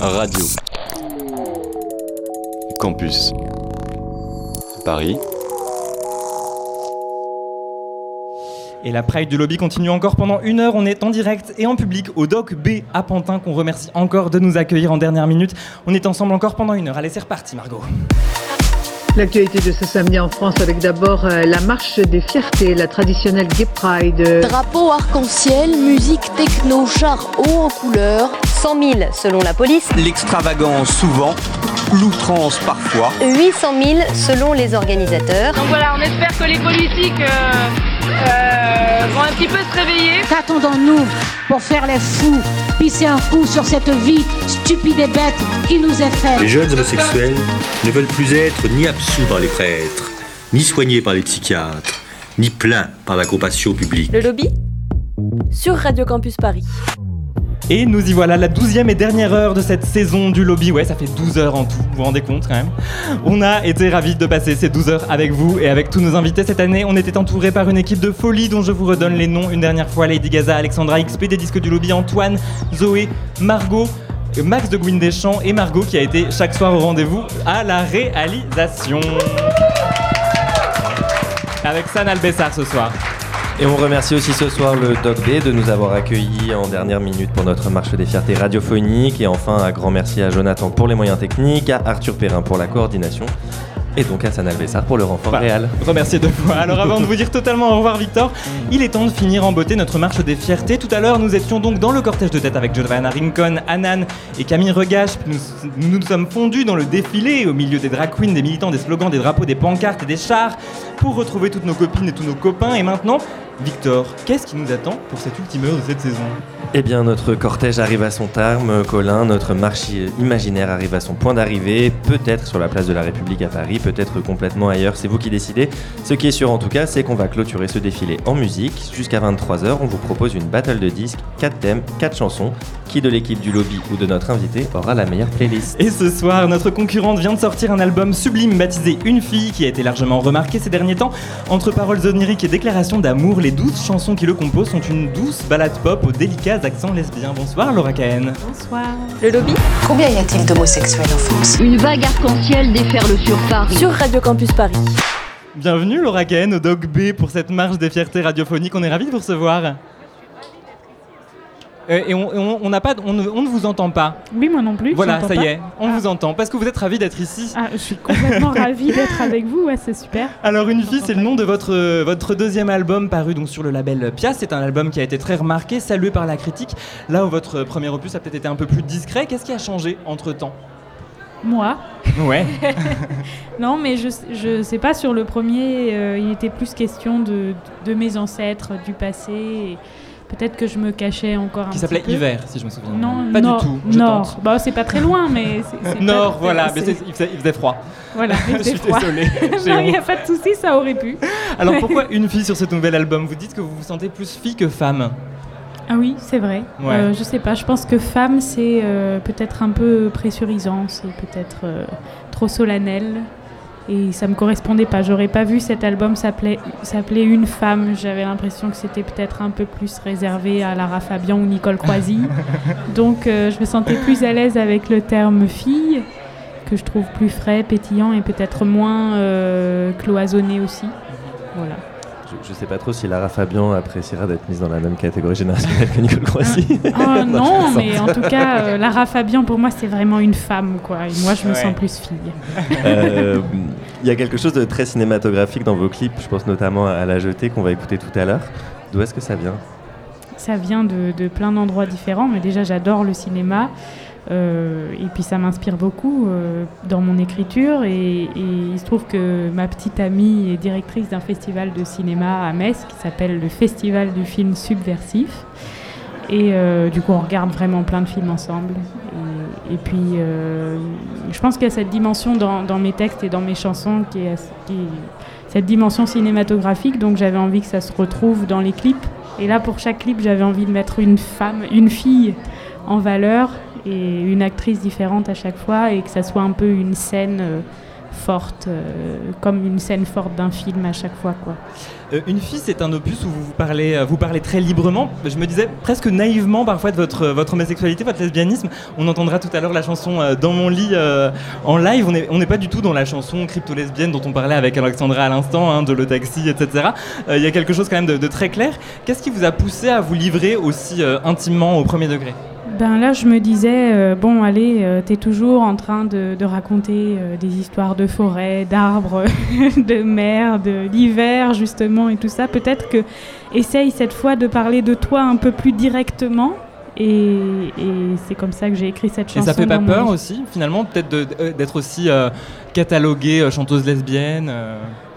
Radio. Campus. Paris. Et la Pride du Lobby continue encore pendant une heure. On est en direct et en public au Doc B à Pantin, qu'on remercie encore de nous accueillir en dernière minute. On est ensemble encore pendant une heure. Allez, c'est reparti, Margot. L'actualité de ce samedi en France avec d'abord euh, la marche des fiertés, la traditionnelle Gay Pride. Drapeau arc-en-ciel, musique techno, char haut en couleur, 100 000 selon la police, L'extravagance souvent, l'outrance parfois. 800 000 selon les organisateurs. Donc voilà, on espère que les politiques euh, euh, vont un petit peu se réveiller. Qu'attendons-nous pour faire les fous, pisser un coup sur cette vie stupide et bête qui nous est faite Les jeunes homosexuels ne veulent plus être ni absous par les prêtres, ni soignés par les psychiatres, ni plaints par la compassion publique. Le lobby Sur Radio Campus Paris. Et nous y voilà, la douzième et dernière heure de cette saison du lobby. Ouais, ça fait 12 heures en tout, vous vous rendez compte quand même. On a été ravis de passer ces 12 heures avec vous et avec tous nos invités cette année. On était entouré par une équipe de folie dont je vous redonne les noms une dernière fois Lady Gaza, Alexandra XP des disques du lobby, Antoine, Zoé, Margot. Max de Gwyn Deschamps et Margot qui a été chaque soir au rendez-vous à la réalisation. Avec San Albessar ce soir. Et on remercie aussi ce soir le Doc B de nous avoir accueillis en dernière minute pour notre marche des fiertés radiophoniques. Et enfin, un grand merci à Jonathan pour les moyens techniques, à Arthur Perrin pour la coordination. Et donc à Sanal Bessar pour le renfort Voilà. réel. Remerciez deux fois. Alors avant de vous dire totalement au revoir Victor, il est temps de finir en beauté notre marche des fiertés. Tout à l'heure, nous étions donc dans le cortège de tête avec Giovanna Rincon, Anan et Camille Regache. Nous, nous nous sommes fondus dans le défilé au milieu des drag queens, des militants, des slogans, des drapeaux, des pancartes et des chars pour retrouver toutes nos copines et tous nos copains. Et maintenant, Victor, qu'est-ce qui nous attend pour cette ultime heure de cette saison? Eh bien, notre cortège arrive à son terme, Colin. Notre marche imaginaire arrive à son point d'arrivée. Peut-être sur la place de la République à Paris, peut-être complètement ailleurs. C'est vous qui décidez. Ce qui est sûr en tout cas, c'est qu'on va clôturer ce défilé en musique. Jusqu'à 23h, on vous propose une battle de disques, 4 thèmes, 4 chansons. Qui de l'équipe du lobby ou de notre invité aura la meilleure playlist? Et ce soir, notre concurrente vient de sortir un album sublime baptisé Une fille qui a été largement remarqué ces derniers temps. Entre paroles oniriques et déclarations d'amour, les douze chansons qui le composent sont une douce balade pop aux délicats accents lesbiens. Bonsoir Laura Cahen. Bonsoir. Le lobby Combien y a-t-il d'homosexuels en France? Une vague arc-en-ciel déferle sur Paris. sur Radio Campus Paris. Bienvenue Laura Cahen au Dog B pour cette marche des fiertés radiophoniques. On est ravis de vous recevoir. Euh, et on, on- pas, on ne, on ne vous entend pas. Oui, moi non plus. Voilà, ça y est, on Ah. vous entend. Parce que vous êtes ravis d'être ici. Ah, je suis complètement ravie d'être avec vous, ouais, c'est super. Alors Une fille, c'est le nom de votre, euh, votre deuxième album paru donc sur le label Pia. C'est un album qui a été très remarqué, salué par la critique. Là où votre premier opus a peut-être été un peu plus discret, qu'est-ce qui a changé entre temps? Moi Ouais. Non, mais je, je sais pas, sur le premier, euh, il était plus question de, de mes ancêtres, du passé. et Peut-être que je me cachais encore un qui petit s'appelait peu. Hiver, si je me souviens. Non, pas Nord, du tout. Je Nord. tente. Bah, c'est pas très loin, mais pas- Nord, voilà, mais il faisait, il faisait froid. Voilà, il je faisait suis froid. désolé. j'ai non, il n'y a pas de souci, ça aurait pu. Alors pourquoi une fille sur ce nouvel album? Vous dites que vous vous sentez plus fille que femme. Ah oui, c'est vrai. Ouais. Euh, je sais pas, je pense que femme, c'est euh, peut-être un peu pressurisant, c'est peut-être euh, trop solennel. Et ça me correspondait pas. J'aurais pas vu cet album s'appelait Une femme. J'avais l'impression que c'était peut-être un peu plus réservé à Lara Fabian ou Nicole Croisy. Donc euh, je me sentais plus à l'aise avec le terme fille, que je trouve plus frais, pétillant et peut-être moins euh, cloisonné aussi. Voilà. Je, je sais pas trop si Lara Fabian appréciera d'être mise dans la même catégorie générationnelle que Nicole Croissy. Oh non, mais en tout cas, euh, Lara Fabian, pour moi, c'est vraiment une femme, quoi. Et moi, je me Ouais. sens plus fille. Euh, Il y a quelque chose de très cinématographique dans vos clips, je pense notamment à La Jetée qu'on va écouter tout à l'heure. D'où est-ce que ça vient? Ça vient de, de plein d'endroits différents, mais déjà, j'adore le cinéma. Euh, et puis, ça m'inspire beaucoup euh, dans mon écriture. Et, il se trouve que ma petite amie est directrice d'un festival de cinéma à Metz qui s'appelle le Festival du film subversif. Et euh, du coup, on regarde vraiment plein de films ensemble. Et, puis, je pense qu'il y a cette dimension dans, mes textes et dans mes chansons qui qui est- cette dimension cinématographique. Donc, j'avais envie que ça se retrouve dans les clips. Et là, pour chaque clip, j'avais envie de mettre une femme, une fille en valeur et une actrice différente à chaque fois et que ça soit un peu une scène euh, forte, euh, comme une scène forte d'un film à chaque fois. Euh, une fille, c'est un opus où vous parlez, vous parlez très librement. Je me disais presque naïvement parfois de votre, votre homosexualité, votre lesbianisme. On entendra tout à l'heure la chanson Dans mon lit en live. On n'est pas du tout dans la chanson crypto-lesbienne dont on parlait avec Alexandra à l'instant, hein, de Le Taxi, etc. Il y a quelque chose quand même de très clair. Qu'est-ce qui vous a poussé à vous livrer aussi intimement au premier degré? Ben là, je me disais, euh, bon, allez, euh, tu es toujours en train de, raconter euh, des histoires de forêt, d'arbres, de mer, de l'hiver, justement, et tout ça. Peut-être que essaye cette fois de parler de toi un peu plus directement. Et, c'est comme ça que j'ai écrit cette chanson. Et ça fait pas peur aussi, finalement, peut-être d'être aussi cataloguée chanteuse lesbienne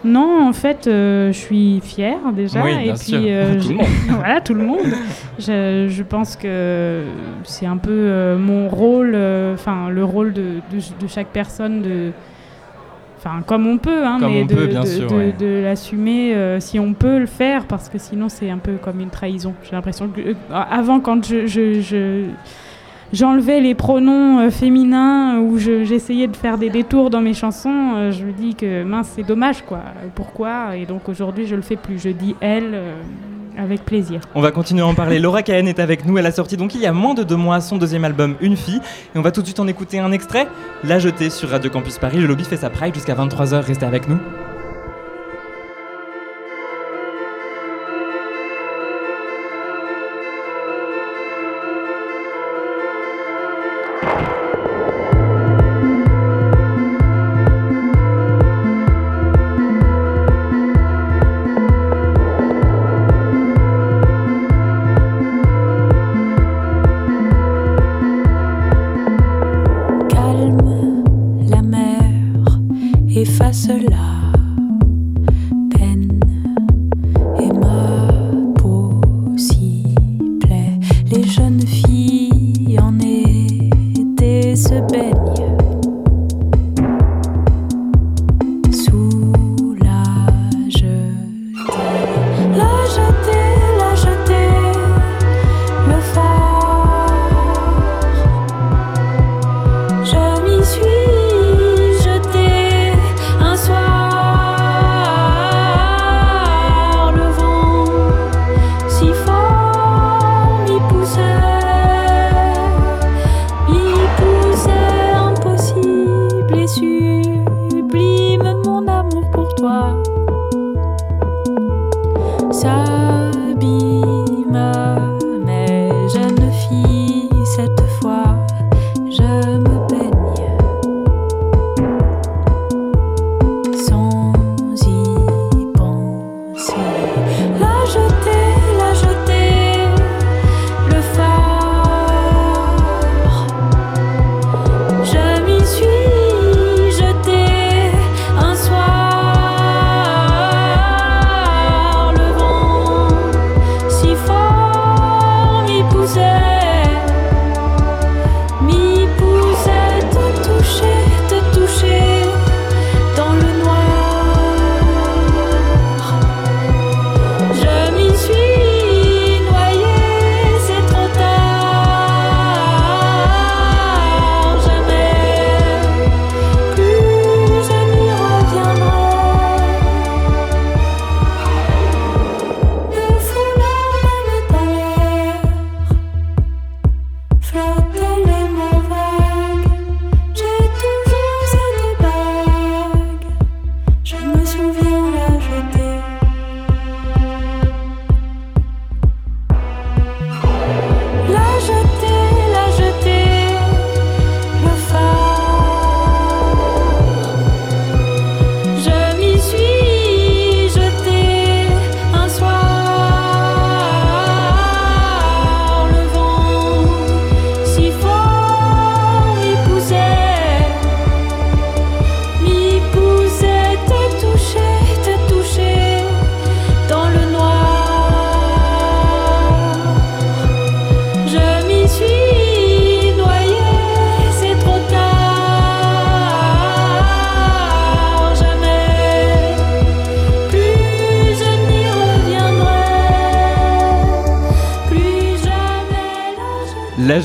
non, en fait, euh, je suis fière déjà. et puis, euh, tout voilà, tout le monde. je, pense que c'est un peu euh, mon rôle, enfin, le rôle de, chaque personne de. Enfin, comme on peut, hein, mais de, l'assumer si on peut le faire, parce que sinon c'est un peu comme une trahison. J'ai l'impression que avant, quand je j'enlevais les pronoms euh, féminins ou j'essayais de faire des détours dans mes chansons, euh, je me dis que mince, c'est dommage quoi. Pourquoi? Et donc aujourd'hui, je le fais plus. Je dis elle. Euh, avec plaisir. On va continuer à en parler. Laura Cahen est avec nous. Elle a sorti donc il y a moins de deux mois son deuxième album Une fille. Et on va tout de suite en écouter un extrait. La jetée sur Radio Campus Paris. Le lobby fait sa pride jusqu'à 23h. Restez avec nous.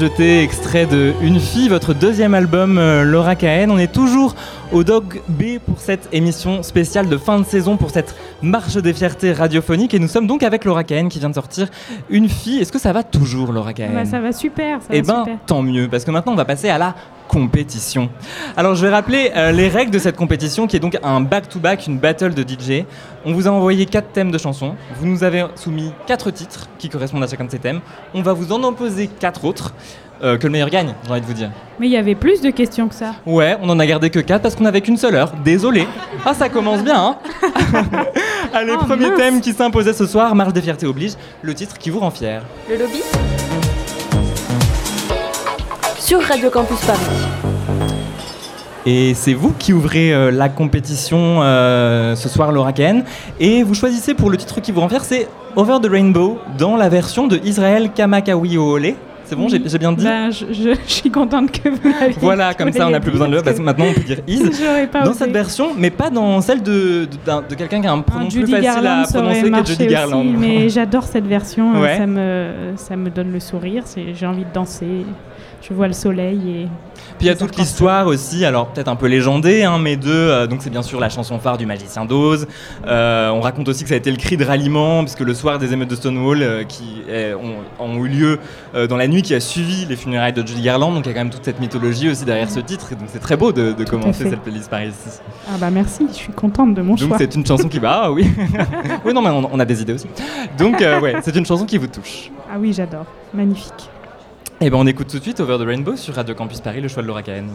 Jetée, extrait de Une fille, votre deuxième album, euh, Laura Cahen. On est toujours au Dog B pour cette émission spéciale de fin de saison, pour cette marche des fiertés radiophoniques. Et nous sommes donc avec Laura Cahen qui vient de sortir Une fille. Est-ce que ça va toujours, Laura Cahen Bah, ça va super. Ça Eh va ben, super. tant mieux, parce que maintenant on va passer à la compétition. Alors je vais rappeler euh, les règles de cette compétition qui est donc un back-to-back, une battle de DJ. On vous a envoyé quatre thèmes de chansons. Vous nous avez soumis quatre titres qui correspondent à chacun de ces thèmes. On va vous en imposer quatre autres. euh, que le meilleur gagne, j'ai envie de vous dire. Mais il y avait plus de questions que ça. Ouais, on en a gardé que 4 parce qu'on avait qu'une seule heure. Désolé. Ah, ça commence bien, hein Allez, Oh, premier mince. thème qui s'imposait ce soir, Marche des fiertés oblige, le titre qui vous rend fier. Le lobby Sur Radio Campus Paris. Et c'est vous qui ouvrez euh, la compétition euh, ce soir, Laura Ken. Et vous choisissez pour le titre qui vous rend fier, c'est Over the Rainbow, dans la version de Israël Kamakawi Ole. C'est bon, j'ai j'ai bien dit Ben, je, je- je suis contente que vous l'ayez Voilà, comme ça on n'a plus besoin de le parce que maintenant on peut dire is. Dans osé. cette version, mais pas dans celle de, de, quelqu'un qui a un pronom Un plus Judy facile Garland, à prononcer que Judy aussi, Garland. mais j'adore cette version. Ouais. Ça me, ça me donne le sourire. J'ai envie de danser. Je vois le soleil et Puis il y a toute l'histoire aussi, alors peut-être un peu légendée, hein, mais de. euh, donc c'est bien sûr la chanson phare du Magicien d'Oz. Euh, on raconte aussi que ça a été le cri de ralliement, puisque le soir des émeutes de Stonewall, euh, qui ont, ont eu lieu dans la nuit qui a suivi les funérailles de Judy Garland, donc il y a quand même toute cette mythologie aussi derrière ce titre, et donc c'est très beau de, de commencer cette playlist par ici. ah bah merci. Je suis contente de mon Donc choix. c'est une chanson qui va. Ah oui. oui, non, mais on, on a des idées aussi. Donc ouais, c'est une chanson qui vous touche. Ah oui, j'adore. Magnifique. Et ben on écoute tout de suite Over the Rainbow sur Radio Campus Paris, le choix de Laura Cahen.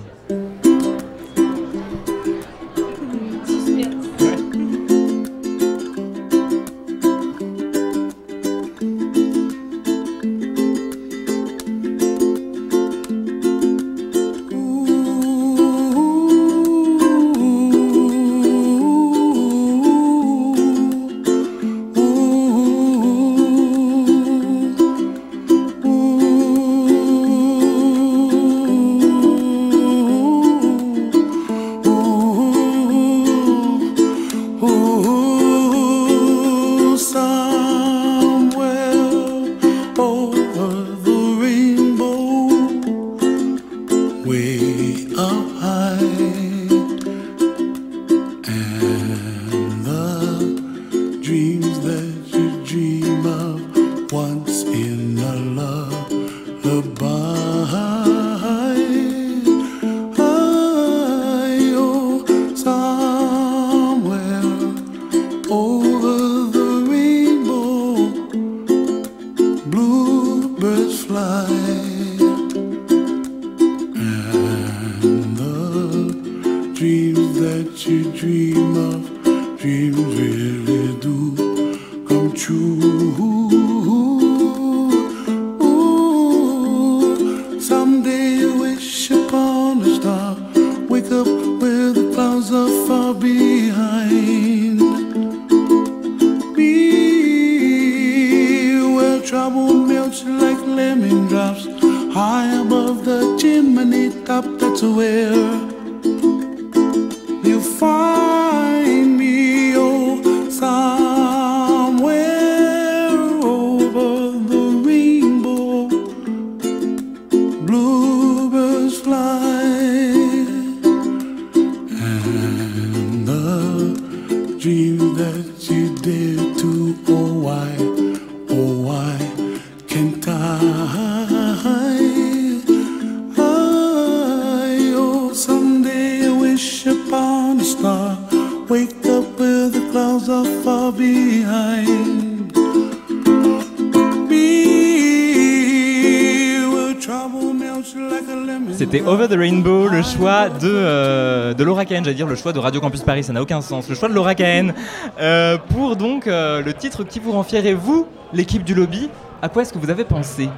De Laura Cahen, j'allais dire le choix de Radio Campus Paris, ça n'a aucun sens. Le choix de Laura Cahen euh, pour donc euh, le titre qui vous rend fier. Et vous, l'équipe du lobby, à quoi est-ce que vous avez pensé?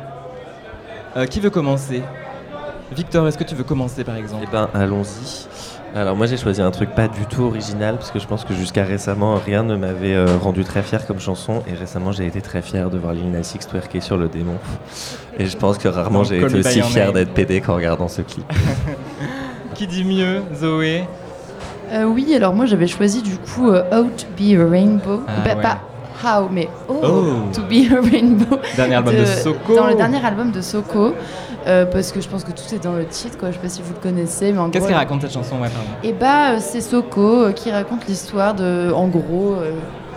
Euh, Qui veut commencer? Victor, est-ce que tu veux commencer par exemple? Eh ben, allons-y. Alors moi j'ai choisi un truc pas du tout original parce que je pense que jusqu'à récemment rien ne m'avait euh, rendu très fier comme chanson et récemment j'ai été très fier de voir Lil Nas X twerker sur le démon et je pense que rarement j'ai été aussi fier d'être pédé qu'en regardant ce clip. Qui dit mieux Zoé Euh, oui, alors moi j'avais choisi du coup euh, Out Be a Rainbow. Ah Bah, ouais. Pas How, mais oh, Oh. To Be a Rainbow. Dernier album de Soko. Dans le dernier album de Soko. euh, parce que je pense que tout est dans le titre, quoi. Je sais pas si vous le connaissez, mais en Qu'est-ce qu'elle raconte cette chanson ouais. Et bah, euh, c'est Soko euh, qui raconte l'histoire de. En gros, euh,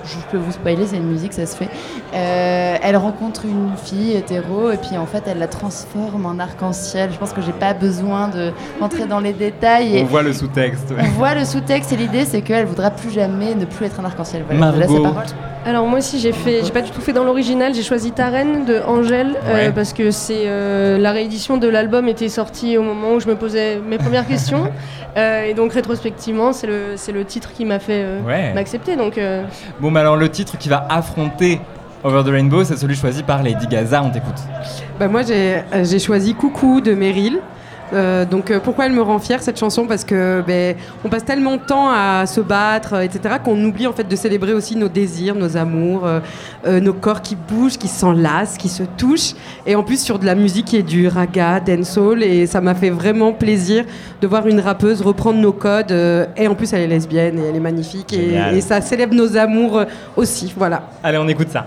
je peux vous spoiler, c'est une musique, ça se fait. Euh, elle rencontre une fille hétéro et puis en fait, elle la transforme en arc-en-ciel. Je pense que j'ai pas besoin de rentrer dans les détails. Et On voit le sous-texte. ouais. on voit le sous-texte et l'idée, c'est qu'elle voudra plus jamais ne plus être un arc-en-ciel. Voilà, je vous laisse la Margot. parole. Alors moi aussi j'ai fait, j'ai pas du tout fait dans l'original, j'ai choisi Ta Reine de Angèle euh, parce que c'est euh, la réédition de l'album était sortie au moment où je me posais mes premières questions Euh, et donc rétrospectivement c'est le c'est le titre qui m'a fait euh, Ouais. m'accepter donc euh, Bon, bah alors le titre qui va affronter Over the Rainbow, c'est celui choisi par Lady Gaza. On t'écoute. Bah moi j'ai euh, choisi Coucou de Meryl. Euh, donc euh, pourquoi elle me rend fière cette chanson? Parce que ben, on passe tellement de temps à se battre, euh, etc., qu'on oublie en fait de célébrer aussi nos désirs, nos amours, nos corps qui bougent, qui s'enlacent, qui se touchent. Et en plus sur de la musique qui est du raga, dancehall, et ça m'a fait vraiment plaisir de voir une rappeuse reprendre nos codes. et en plus elle est lesbienne et elle est magnifique et, et ça célèbre nos amours aussi. Voilà. Allez, on écoute ça.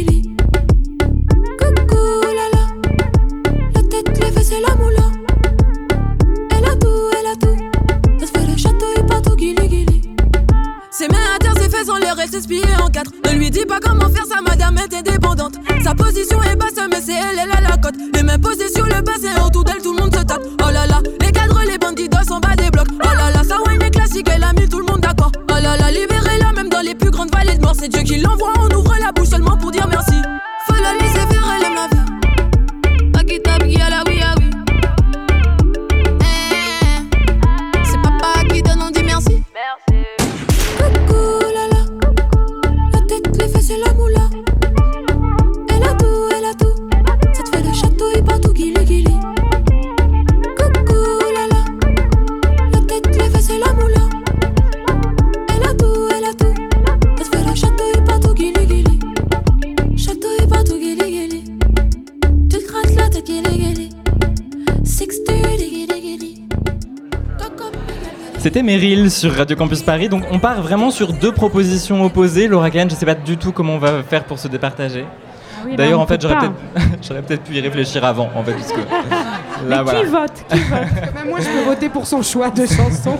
sur Radio Campus Paris. Donc on part vraiment sur deux propositions opposées. Laura Glenn, je sais pas du tout comment on va faire pour se départager. Ah oui, D'ailleurs, en fait, j'aurais peut-être, j'aurais peut-être pu y réfléchir avant, en fait, puisque là, Mais voilà. qui vote Qui vote Même moi je peux voter pour son choix de chanson.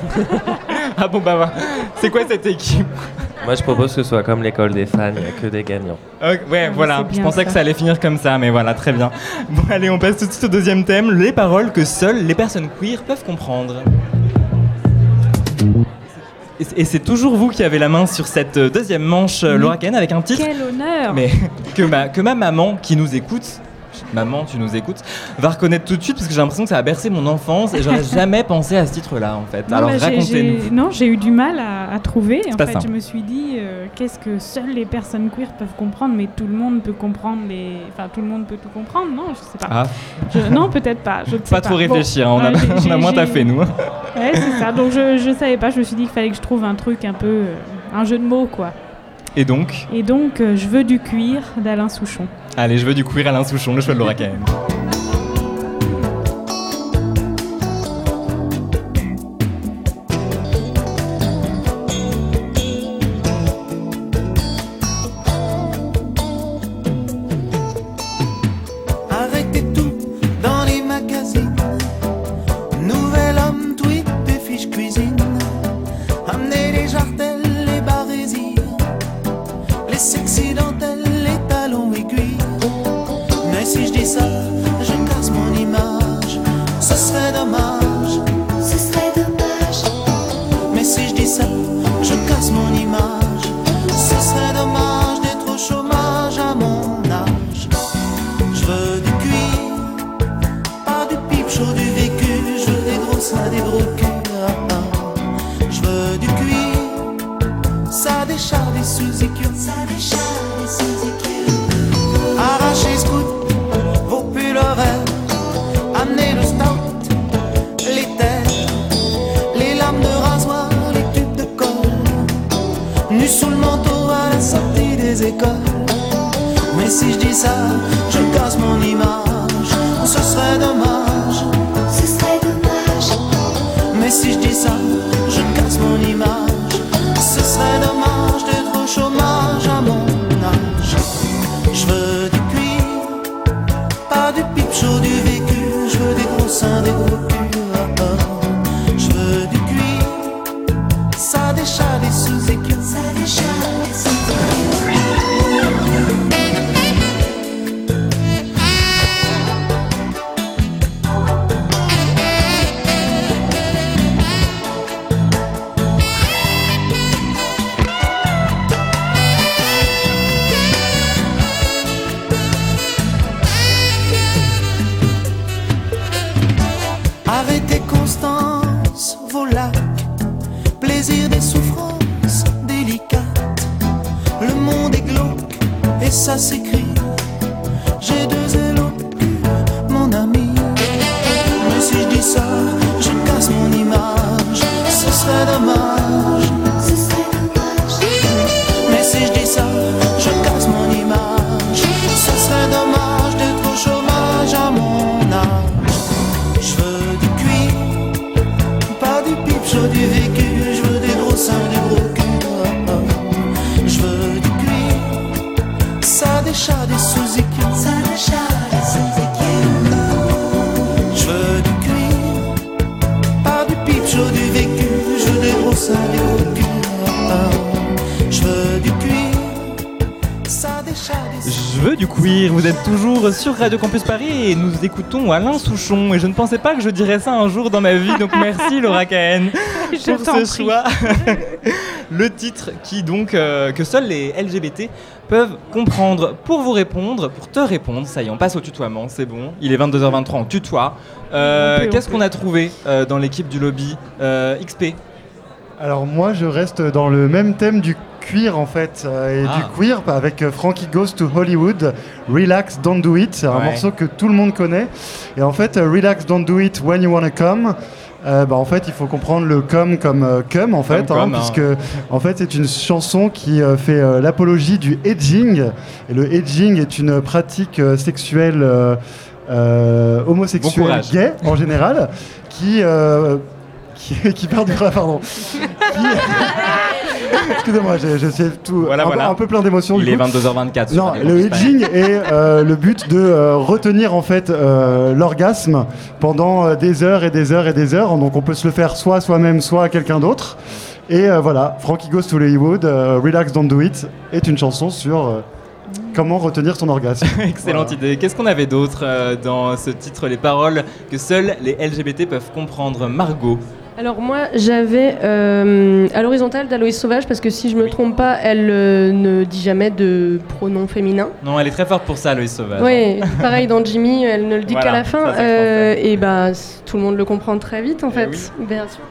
Ah bon, bah, voilà. c'est quoi cette équipe? Moi, je propose que ce soit comme l'école des fans, il n'y a que des gagnants. Ouais, voilà. c'est Je pensais ça. que ça allait finir comme ça, mais voilà, très bien. Bon, allez, on passe tout de suite au deuxième thème les paroles que seules les personnes queer peuvent comprendre. Et c'est- toujours vous qui avez la main sur cette euh, deuxième manche, euh, Laura Ken, avec un titre. Quel honneur Mais que ma, que ma maman qui nous écoute, maman tu nous écoutes, va reconnaître tout de suite parce que j'ai l'impression que ça a bercé mon enfance et j'aurais jamais pensé à ce titre-là en fait. Non, Alors bah, racontez-nous. Non, j'ai eu du mal à, à trouver. En fait, simple. je me suis dit, euh, qu'est-ce que seules les personnes queer peuvent comprendre, mais tout le monde peut comprendre les. Enfin, tout le monde peut tout comprendre, non Je sais pas. Ah. Je- Non, peut-être pas. Je ne sais Pas pas. trop réfléchir, hein, on, a, on a moins taffé nous. Ouais, c'est ça. Donc je, je savais pas. Je me suis dit qu'il fallait que je trouve un truc un peu. euh, un jeu de mots, quoi. Et donc, Et donc, euh, je veux du cuir d'Alain Souchon. Allez, je veux du queer Alain Souchon, le choix de Laura Ken. Arrêtez sur Radio Campus Paris et nous écoutons Alain Souchon et je ne pensais pas que je dirais ça un jour dans ma vie donc merci Laura Cahen pour ce prie. choix. Le titre qui donc euh, que seuls les LGBT peuvent comprendre. Pour vous répondre, pour te répondre, ça y est, on passe au tutoiement, c'est bon. Il est 22h23, on tutoie. Euh, Qu'est-ce qu'on a trouvé euh, dans l'équipe du lobby XP Alors moi je reste dans le même thème du cuir en fait euh, et Ah. du queer avec euh, Frankie Goes to Hollywood Relax Don't Do It c'est un Ouais. morceau que tout le monde connaît et en fait euh, Relax Don't Do It When You Wanna Come euh, bah, en fait il faut comprendre le come comme euh, cum en fait Comme hein, hein. puisque en fait c'est une chanson qui euh, fait l'apologie du edging et le edging est une pratique sexuelle Bon homosexuelle courage. gay en général qui qui, qui perdura pardon Excusez-moi, j'ai- je sais tout. Voilà, un, peu- voilà. un peu plein d'émotions. Il est coup. 22h24. sur Non, le hedging est euh, le but de euh, retenir en fait euh, l'orgasme pendant des heures et des heures et des heures. Donc on peut se le faire soit à soi-même, soit à quelqu'un d'autre. Et voilà, Frankie Goes to Hollywood, Relax Don't Do It est une chanson sur comment retenir son orgasme. Excellente idée. Qu'est-ce qu'on avait d'autre euh, dans ce titre Les paroles que seuls les LGBT peuvent comprendre? Margot. Alors moi j'avais euh, à l'horizontale d'Aloïs Sauvage parce que si je me trompe pas elle euh, ne dit jamais de pronom féminin. Non, elle est très forte pour ça, Loïs Sauvage. Oui, pareil dans Jimmy, elle ne le dit Voilà, qu'à la fin. ça, euh, et bah tout le monde le comprend très vite en fait. Bien sûr.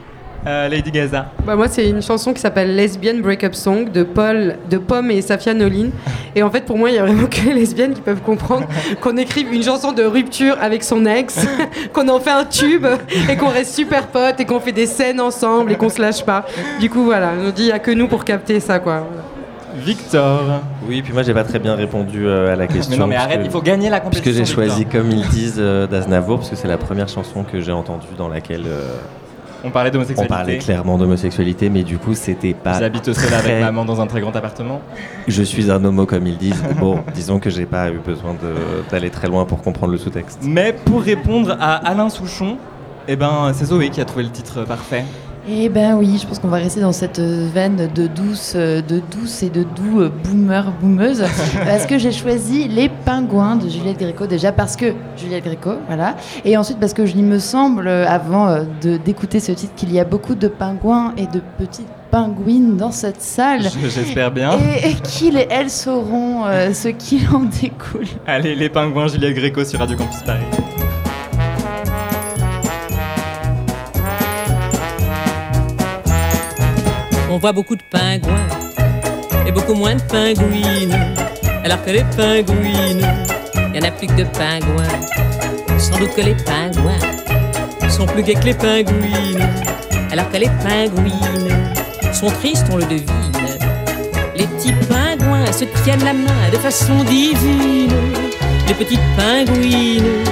Euh, Lady Gaza. Bah moi c'est une chanson qui s'appelle Lesbian Breakup Song de Paul, de Pomme et Safia Nolin. Et en fait pour moi il y a vraiment que les lesbiennes qui peuvent comprendre qu'on écrive une chanson de rupture avec son ex, qu'on en fait un tube et qu'on reste super potes et qu'on fait des scènes ensemble et qu'on se lâche pas. Du coup voilà, on dit il y a que nous pour capter ça quoi. Victor. Oui, puis moi j'ai pas très bien répondu euh, à la question. Mais non, mais arrête, que- il faut gagner la compétition, Puisque j'ai choisi Victor. comme ils disent euh, d'Aznavour, parce que c'est la première chanson que j'ai entendue dans laquelle. euh, On parlait on d'homosexualité. parlait clairement d'homosexualité, mais du coup c'était pas. J'habite seul avec maman dans un très grand appartement? Je suis un homo comme ils disent. Bon, disons que j'ai pas eu besoin d'aller très loin pour comprendre le sous-texte. Mais pour répondre à Alain Souchon, eh ben, c'est Zoé qui a trouvé le titre parfait. Eh ben oui, je pense qu'on va rester dans cette euh, veine de douce, euh, de douce et de doux euh, boomer, boomeuse, parce que j'ai choisi Les Pingouins de Juliette Gréco, déjà parce que Juliette Gréco, voilà, et ensuite parce que il me semble, avant d'écouter ce titre, qu'il y a beaucoup de pingouins et de petites pingouines dans cette salle. Je- J'espère bien. Et, et qu'ils et elles sauront euh, ce qu'il en découle. Allez, les pingouins, Juliette Gréco sur Radio Campus Paris. On voit beaucoup de pingouins et beaucoup moins de pingouines. Alors que les pingouines, il y en a plus que de pingouins. Sans doute que les pingouins sont plus gais que les pingouines. Alors que les pingouines sont tristes, on le devine. Les petits pingouins se tiennent la main de façon divine. Les petites pingouines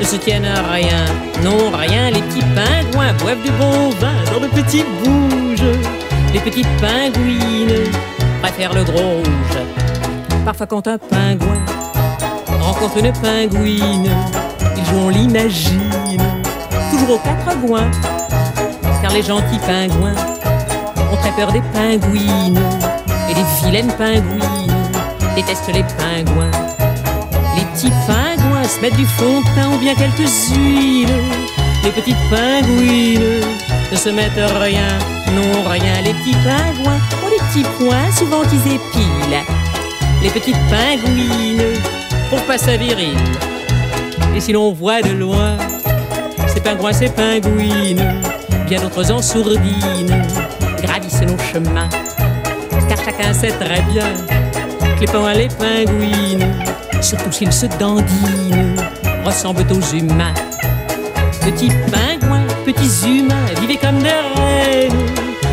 ne se tiennent à rien, non rien. Les petits pingouins boivent du bon vin dans de petits bouges. Les petites pingouines préfèrent le gros rouge. Parfois quand un pingouin rencontre une pingouine, ils jouent, on l'imagine, toujours aux quatre coins. Car les gentils pingouins ont très peur des pingouines et des vilaines pingouines détestent les pingouins. Les petits pingouins se mettent du fond de teint ou bien quelques huiles. Les petites pingouines ne se mettent rien, non rien. Les petits pingouins ont des petits points souvent qu'ils épilent. Les petites pingouines trouvent pas viril. Et si l'on voit de loin ces pingouins, ces pingouines, bien d'autres en sourdine gravissent nos chemins. Car chacun sait très bien que les pingouins, les pingouines, surtout s'ils se dandinent, ressemblent aux humains. Petits pingouins, petits humains, vivez comme des reines.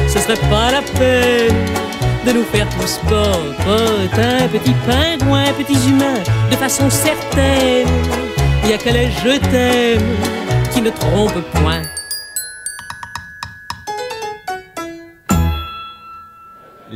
Ce serait pas la peine de nous faire tous potins. Petits pingouins, petits humains, de façon certaine. Il y a qu'à les je t'aime qui ne trompe point.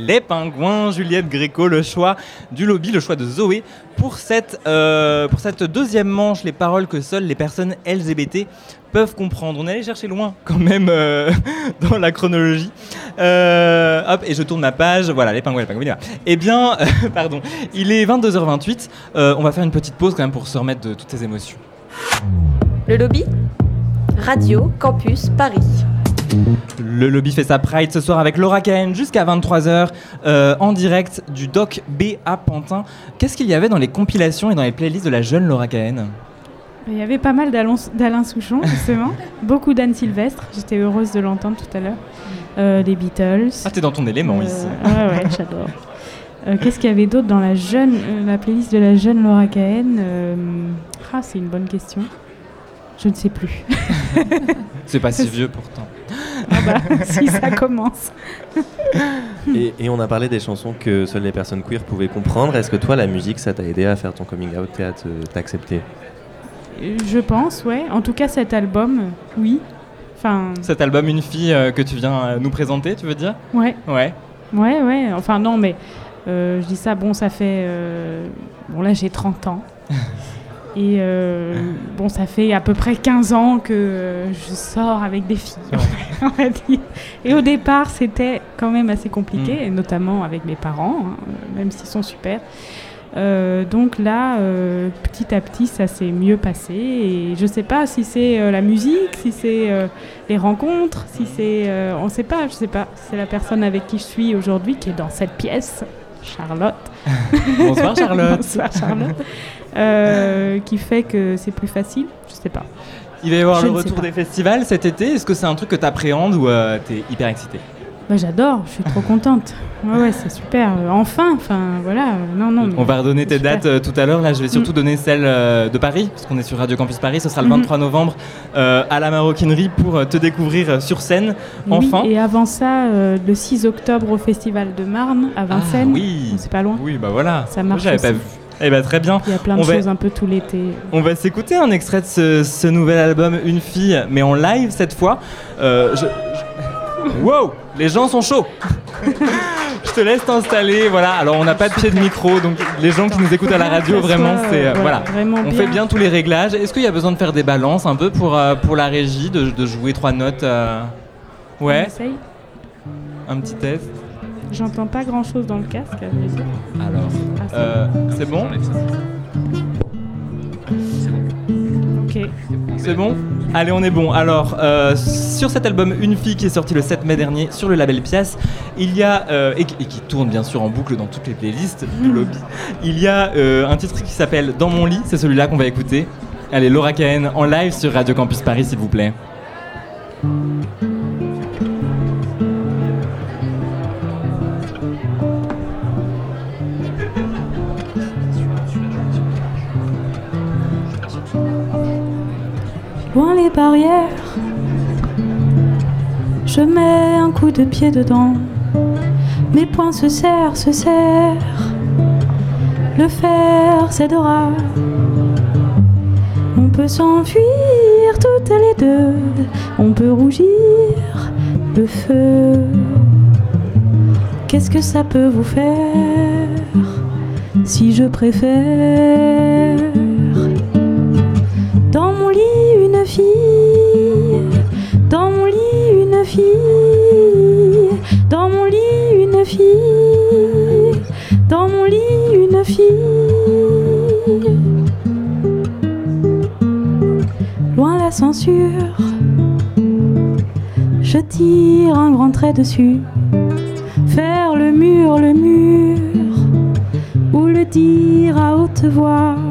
Les pingouins, Juliette Gréco, le choix du lobby, le choix de Zoé pour cette, euh, deuxième manche, les paroles que seules les personnes LGBT peuvent comprendre. On est allé chercher loin quand même euh, dans la chronologie. Euh, hop, et je tourne ma page. Voilà, les pingouins, les pingouins. Eh bien, pardon, il est 22h28. Euh, on va faire une petite pause quand même pour se remettre de toutes ces émotions. Le lobby Radio Campus Paris. Le lobby fait sa pride ce soir avec Laura Cahen jusqu'à 23h euh, en direct du Doc B à Pantin. Qu'est-ce qu'il y avait dans les compilations et dans les playlists de la jeune Laura Cahen Il y avait pas mal d'Alain Souchon, justement. Beaucoup d'Anne Sylvestre. J'étais heureuse de l'entendre tout à l'heure. Euh, les Beatles. Ah, t'es dans ton élément Euh, ici. Ouais, ouais, j'adore. Euh, Qu'est-ce qu'il y avait d'autre dans la jeune, la playlist de la jeune Laura Cahen Ah, c'est une bonne question. Je ne sais plus. C'est pas si vieux pourtant. Ah bah, si ça commence. Et, et on a parlé des chansons que seules les personnes queer pouvaient comprendre. Est-ce que toi, la musique, ça t'a aidé à faire ton coming out et à te- t'accepter? Je pense, ouais. En tout cas, cet album, oui. Enfin, Cet album Une fille euh, que tu viens euh, nous présenter, tu veux dire? Ouais. Ouais. Ouais, ouais. Enfin, non, mais euh, je dis ça, bon, ça fait. euh, Bon, là, j'ai 30 ans. Et euh, bon, ça fait à peu près 15 ans que je sors avec des filles, on va dire. Et au départ, c'était quand même assez compliqué, Mm. et notamment avec mes parents, hein, même s'ils sont super. Euh, donc là, euh, petit à petit, ça s'est mieux passé. Et je sais pas si c'est euh, la musique, si c'est les rencontres, si c'est. on sait pas, je sais pas. C'est la personne avec qui je suis aujourd'hui qui est dans cette pièce, Charlotte. Bonsoir, Charlotte. Bonsoir Charlotte. Euh, qui fait que c'est plus facile, je sais pas. Il va y avoir Je le retour des festivals cet été. Est-ce que c'est un truc que t'appréhendes ou euh, t'es hyper excité Bah, j'adore, je suis trop contente. Ouais, ouais, c'est super. Enfin, enfin, voilà. Non, non. On va redonner tes super. dates euh, tout à l'heure. Là, je vais surtout Mm. donner celle euh, de Paris, parce qu'on est sur Radio Campus Paris. Ce sera le Mhm. 23 novembre euh, à la Maroquinerie pour te découvrir sur scène. Enfin. Oui, et avant ça, le 6 octobre au Festival de Marne à Vincennes. Ah oui. C'est pas loin. Oui, bah voilà. Ça marche J'avais pas aussi. vu. Eh ben très bien. Il y a plein de On va- choses un peu tout l'été. On va s'écouter un extrait de ce, ce nouvel album Une fille, mais en live cette fois. Euh, je- je- Wow Les gens sont chauds Je te laisse t'installer, voilà. Alors on n'a pas de pied de micro, donc les gens qui nous écoutent à la radio, vraiment, c'est euh, voilà. vraiment on fait bien tous les réglages. Est-ce qu'il y a besoin de faire des balances un peu pour euh, pour la régie, de, de jouer trois notes euh, Ouais, un petit test. J'entends pas grand chose dans le casque. Alors, Ah, c'est euh, c'est bon Ok. C'est bon Allez, on est bon. Alors, euh, sur cet album Une fille qui est sorti le 7 mai dernier sur le label Pias, il y a, euh, et, qui- et qui tourne bien sûr en boucle dans toutes les playlists du lobby, il y a euh, un titre qui s'appelle Dans mon lit, c'est celui-là qu'on va écouter. Allez, Laura Cahen en live sur Radio Campus Paris, s'il vous plaît. Les barrières, je mets un coup de pied dedans. Mes poings se serrent, se serrent. Le fer cédera. On peut s'enfuir toutes les deux. On peut rougir le feu. Qu'est-ce que ça peut vous faire si je préfère fille, dans mon lit une fille, dans mon lit une fille, dans mon lit une fille. Loin la censure, je tire un grand trait dessus, faire le mur, le mur, ou le dire à haute voix.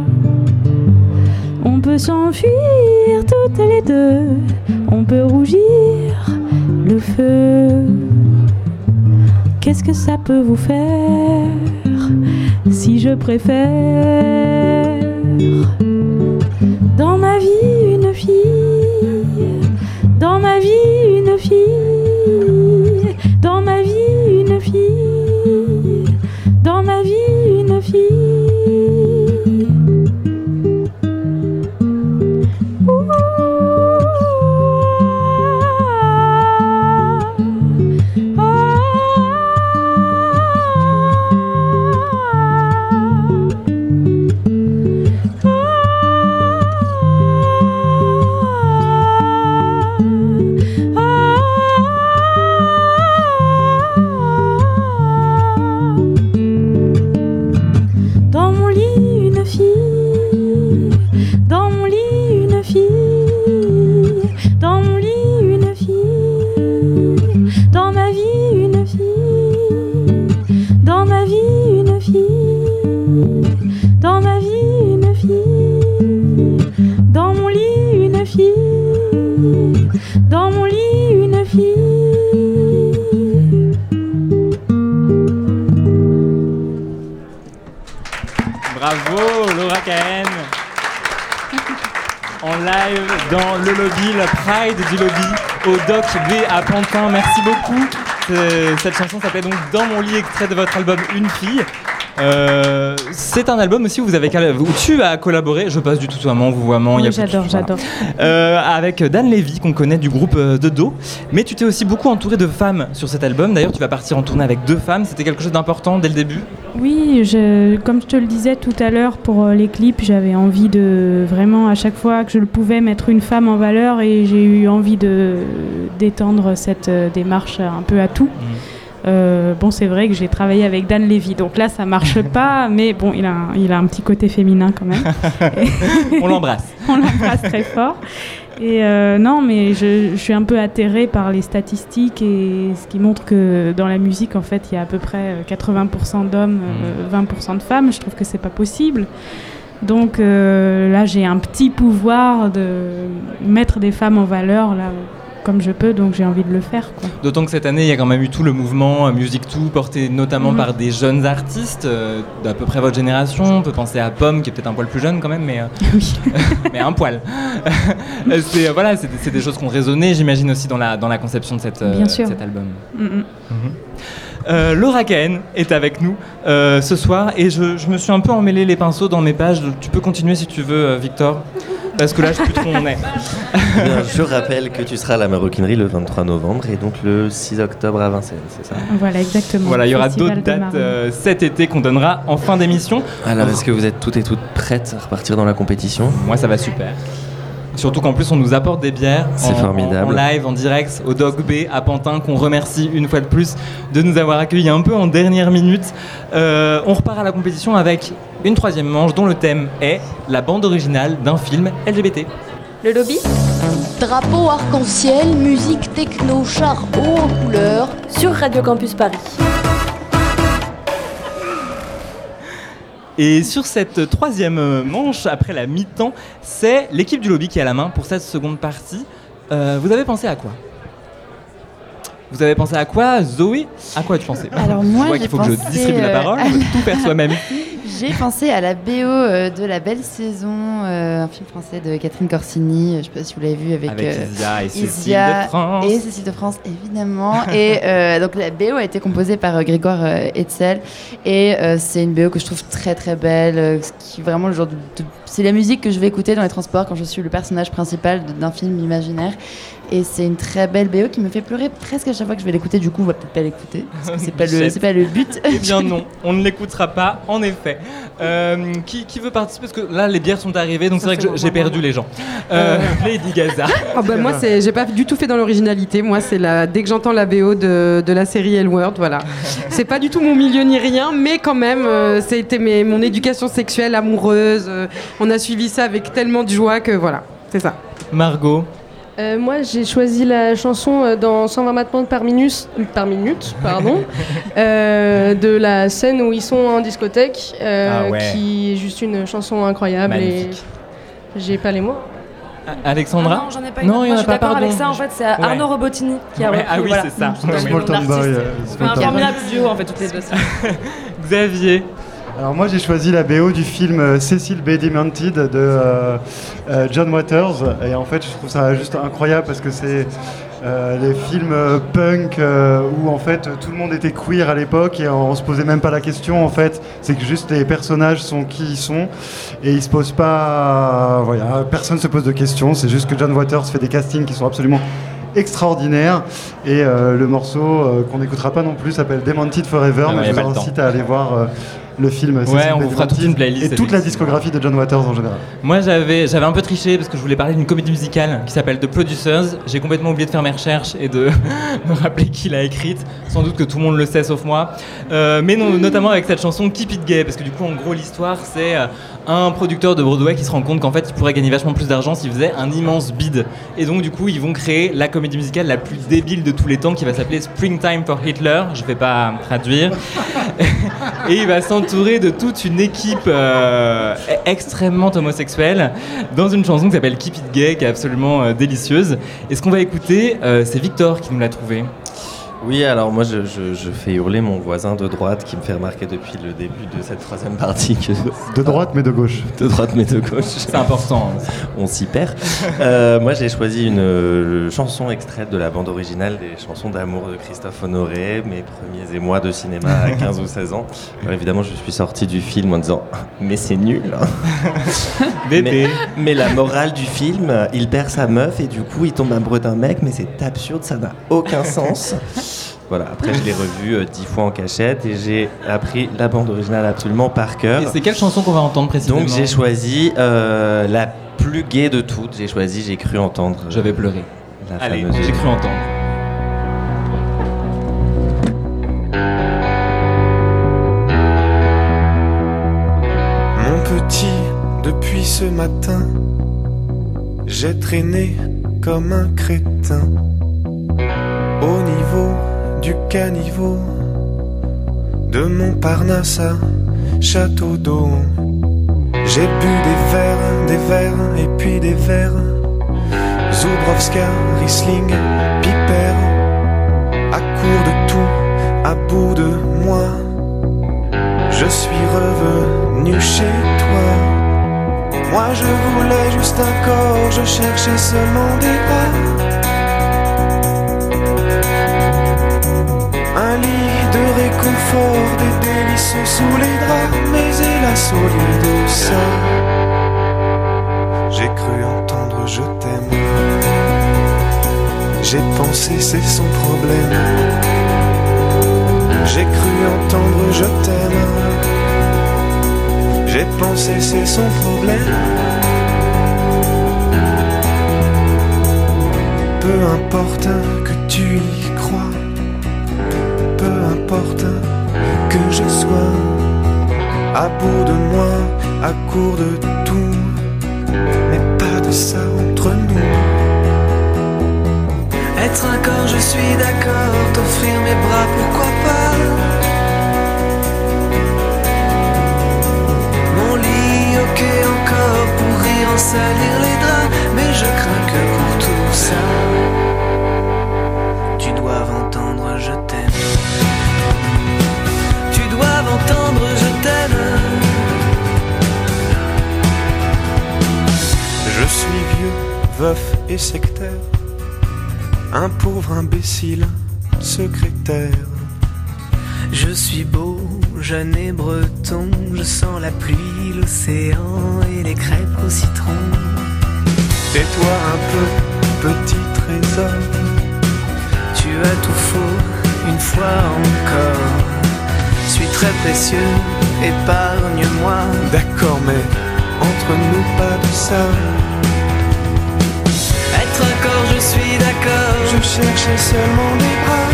S'enfuir toutes les deux, on peut rougir le feu. Qu'est-ce que ça peut vous faire si je préfère dans ma vie une fille, dans le lobby, la Pride du lobby, au Doc B à Pantin. Merci beaucoup. Cette chanson s'appelait donc Dans mon lit, extrait de votre album Une fille. Euh, c'est un album aussi où, vous avez, où tu as collaboré, je passe du tutoiement au vouvoiement. il y a Oui, plus de- j'adore, j'adore. Euh, avec Dan Levy qu'on connaît du groupe euh, de Do. Mais tu t'es aussi beaucoup entouré de femmes sur cet album. D'ailleurs, tu vas partir en tournée avec deux femmes. C'était quelque chose d'important dès le début? Oui, je, comme je te le disais tout à l'heure pour les clips, j'avais envie de vraiment à chaque fois que je le pouvais mettre une femme en valeur et j'ai eu envie d'étendre cette démarche un peu à tout. Euh, bon, c'est vrai que j'ai travaillé avec Dan Levy, donc là ça marche pas, mais bon, il a, un, il a un petit côté féminin quand même. On l'embrasse. On l'embrasse très fort. Et euh, non, mais je, je suis un peu atterrée par les statistiques et ce qui montre que dans la musique, en fait, il y a à peu près euh, 80% d'hommes, euh, 20% de femmes. Je trouve que c'est pas possible. Donc euh, là, j'ai un petit pouvoir de mettre des femmes en valeur là comme je peux, donc j'ai envie de le faire. D'autant que cette année, il y a quand même eu tout le mouvement euh, Music 2 porté notamment Mhm. par des jeunes artistes euh, d'à peu près votre génération. On peut penser à Pomme, qui est peut-être un poil plus jeune quand même, mais, euh, mais un poil. C'est, voilà, c'est, des choses qui ont résonné, j'imagine, aussi dans la, dans la conception de cette, Bien sûr. cet album. Mm, mm. Euh, Laura Cahen est avec nous euh, ce soir et je, je me suis un peu emmêlé les pinceaux dans mes pages. Tu peux continuer si tu veux, Victor, parce que là, je sais plus trop où on est. Bien, je rappelle que tu seras à la Maroquinerie le 23 novembre et donc le 6 octobre à Vincennes, c'est ça? Voilà, exactement. Voilà, il y aura d'autres dates euh, cet été qu'on donnera en fin d'émission. Alors, est-ce que vous êtes toutes et toutes prêtes à repartir dans la compétition? Moi, ça va super. Surtout qu'en plus, on nous apporte des bières C'est en- formidable. En, en live, en direct, au Dog B à Pantin, qu'on remercie une fois de plus de nous avoir accueillis un peu en dernière minute. Euh, on repart à la compétition avec une troisième manche dont le thème est la bande originale d'un film LGBT. Le lobby Drapeau arc-en-ciel, musique techno, char haut en couleur. Sur Radio Campus Paris. Et sur cette troisième manche, après la mi-temps, c'est l'équipe du lobby qui a la main pour cette seconde partie. Euh, vous avez pensé à quoi? Vous avez pensé à quoi, Zoé? À quoi tu pensais Alors moi, j'ai qu'il faut que je distribue la euh, parole, tout faire soi-même. J'ai pensé à la BO euh, de La Belle Saison, euh, un film français de Catherine Corsini. Je ne sais pas si vous l'avez vu avec, Avec euh, Isia et Cécile Isia de France. Et Cécile de France, évidemment. et donc la BO a été composée par Grégoire Hetzel. Et c'est une BO que je trouve très très belle. qui est vraiment le genre de, de- c'est la musique que je vais écouter dans les transports quand je suis le personnage principal d'un film imaginaire. Et c'est une très belle BO qui me fait pleurer presque à chaque fois que je vais l'écouter. Du coup, on va peut-être pas l'écouter. parce que C'est pas, le- pas le but. Eh bien non, on ne l'écoutera pas, en effet. Euh, qui, qui veut participer? Parce que là, les bières sont arrivées, donc c'est vrai que je- j'ai perdu les gens. Euh, Lady Gaza. Ah bah, moi, c'est, j'ai pas du tout fait dans l'originalité. Moi, c'est la, dès que j'entends la BO de, de la série L-Word, voilà. C'est pas du tout mon milieu ni rien, mais quand même, euh, c'était mes- mon éducation sexuelle amoureuse. On a suivi ça avec tellement de joie que voilà, c'est ça. Margot. Euh, moi, j'ai choisi la chanson euh, dans 120 battements par minute, par minute pardon, euh, de la scène où ils sont en discothèque, euh, Ah ouais. qui est juste une chanson incroyable. Magnifique. Et j'ai pas les mots. Alexandra Ah non, j'en ai pas eu. Non, Moi, il y en je a suis pas, d'accord pardon. avec ça. En fait, c'est Ouais. Arnaud Robotini qui a Ouais, repris. ah oui, voilà. c'est ça. Small Town Boy, euh, un formidable duo en fait toutes les deux. Xavier. Alors moi j'ai choisi la BO du film euh, Cecil B. Demented de euh, euh, John Waters. Et en fait je trouve ça juste incroyable parce que c'est euh, les films punk où en fait tout le monde était queer à l'époque et on, se posait même pas la question en fait. C'est que juste les personnages sont qui ils sont et ils se posent pas voilà personne se pose de questions. C'est juste que John Waters fait des castings qui sont absolument extraordinaires. Et euh, le morceau euh, qu'on n'écoutera pas non plus s'appelle Demented Forever Ah ouais, mais je vous incite à aller voir le film Ouais, on vous fera toute une playlist, et toute la discographie de John Waters en général. Moi, j'avais, j'avais un peu triché parce que je voulais parler d'une comédie musicale qui s'appelle The Producers. J'ai complètement oublié de faire mes recherches et de me rappeler qui l'a écrite. Sans doute que tout le monde le sait sauf moi. Euh, mais non- notamment avec cette chanson Keep It Gay. Parce que du coup, en gros, l'histoire, c'est euh, un producteur de Broadway qui se rend compte qu'en fait, il pourrait gagner vachement plus d'argent s'il faisait un immense bid. Et donc, du coup, ils vont créer la comédie musicale la plus débile de tous les temps qui va s'appeler Springtime for Hitler. Je vais pas traduire. et il va s'entourer de toute une équipe euh, extrêmement homosexuelle dans une chanson qui s'appelle Keep It Gay, qui est absolument euh, délicieuse. Et ce qu'on va écouter, euh, c'est Victor qui nous l'a trouvé. Oui, alors moi je, je- je fais hurler mon voisin de droite qui me fait remarquer depuis le début de cette troisième partie que... De droite mais de gauche. De droite mais de gauche. C'est important. On s'y perd. Euh, moi j'ai choisi une euh, chanson extraite de la bande originale des chansons d'amour de Christophe Honoré, mes premiers émois de cinéma à 15 ou 16 ans. Alors évidemment je suis sorti du film en disant mais c'est nul. hein. mais, mais la morale du film, il perd sa meuf et du coup il tombe amoureux d'un mec, mais c'est absurde, ça n'a aucun sens. Voilà, après je l'ai revu euh, dix fois en cachette et j'ai appris la bande originale absolument par cœur. Et c'est quelle chanson qu'on va entendre précisément Donc j'ai choisi euh, la plus gaie de toutes, j'ai choisi J'ai cru entendre. Je vais pleurer. La Allez, fameuse- j'ai cru entendre. Mon petit, depuis ce matin, j'ai traîné comme un crétin caniveau de Montparnasse à Château d'eau. J'ai bu des verres, des verres et puis des verres. Zubrowska, Riesling, Piper, à court de tout, à bout de moi. Je suis revenu chez toi. Moi je voulais juste un corps, je cherchais seulement des bras. Un lit de réconfort, des délices sous les draps, mais hélas au lieu de ça, j'ai cru entendre je t'aime. J'ai pensé c'est son problème. J'ai cru entendre je t'aime. J'ai pensé c'est son problème. Peu importe que tu y que je sois à bout de moi, à court de tout, mais pas de ça entre nous. Être un corps, je suis d'accord, t'offrir mes bras, pourquoi pas? Mon lit, ok encore, pour rire en salir les draps, mais je crains que pour tout ça. Tu dois entendre je t'aime. Veuf et sectaire, un pauvre imbécile secrétaire. Je suis beau, jeune et breton, je sens la pluie, l'océan et les crêpes au citron. Tais-toi un peu, petit trésor, tu as tout faux une fois encore. Suis très précieux, épargne-moi. D'accord, mais entre nous pas de ça. Je suis d'accord. Je cherchais seulement des bras.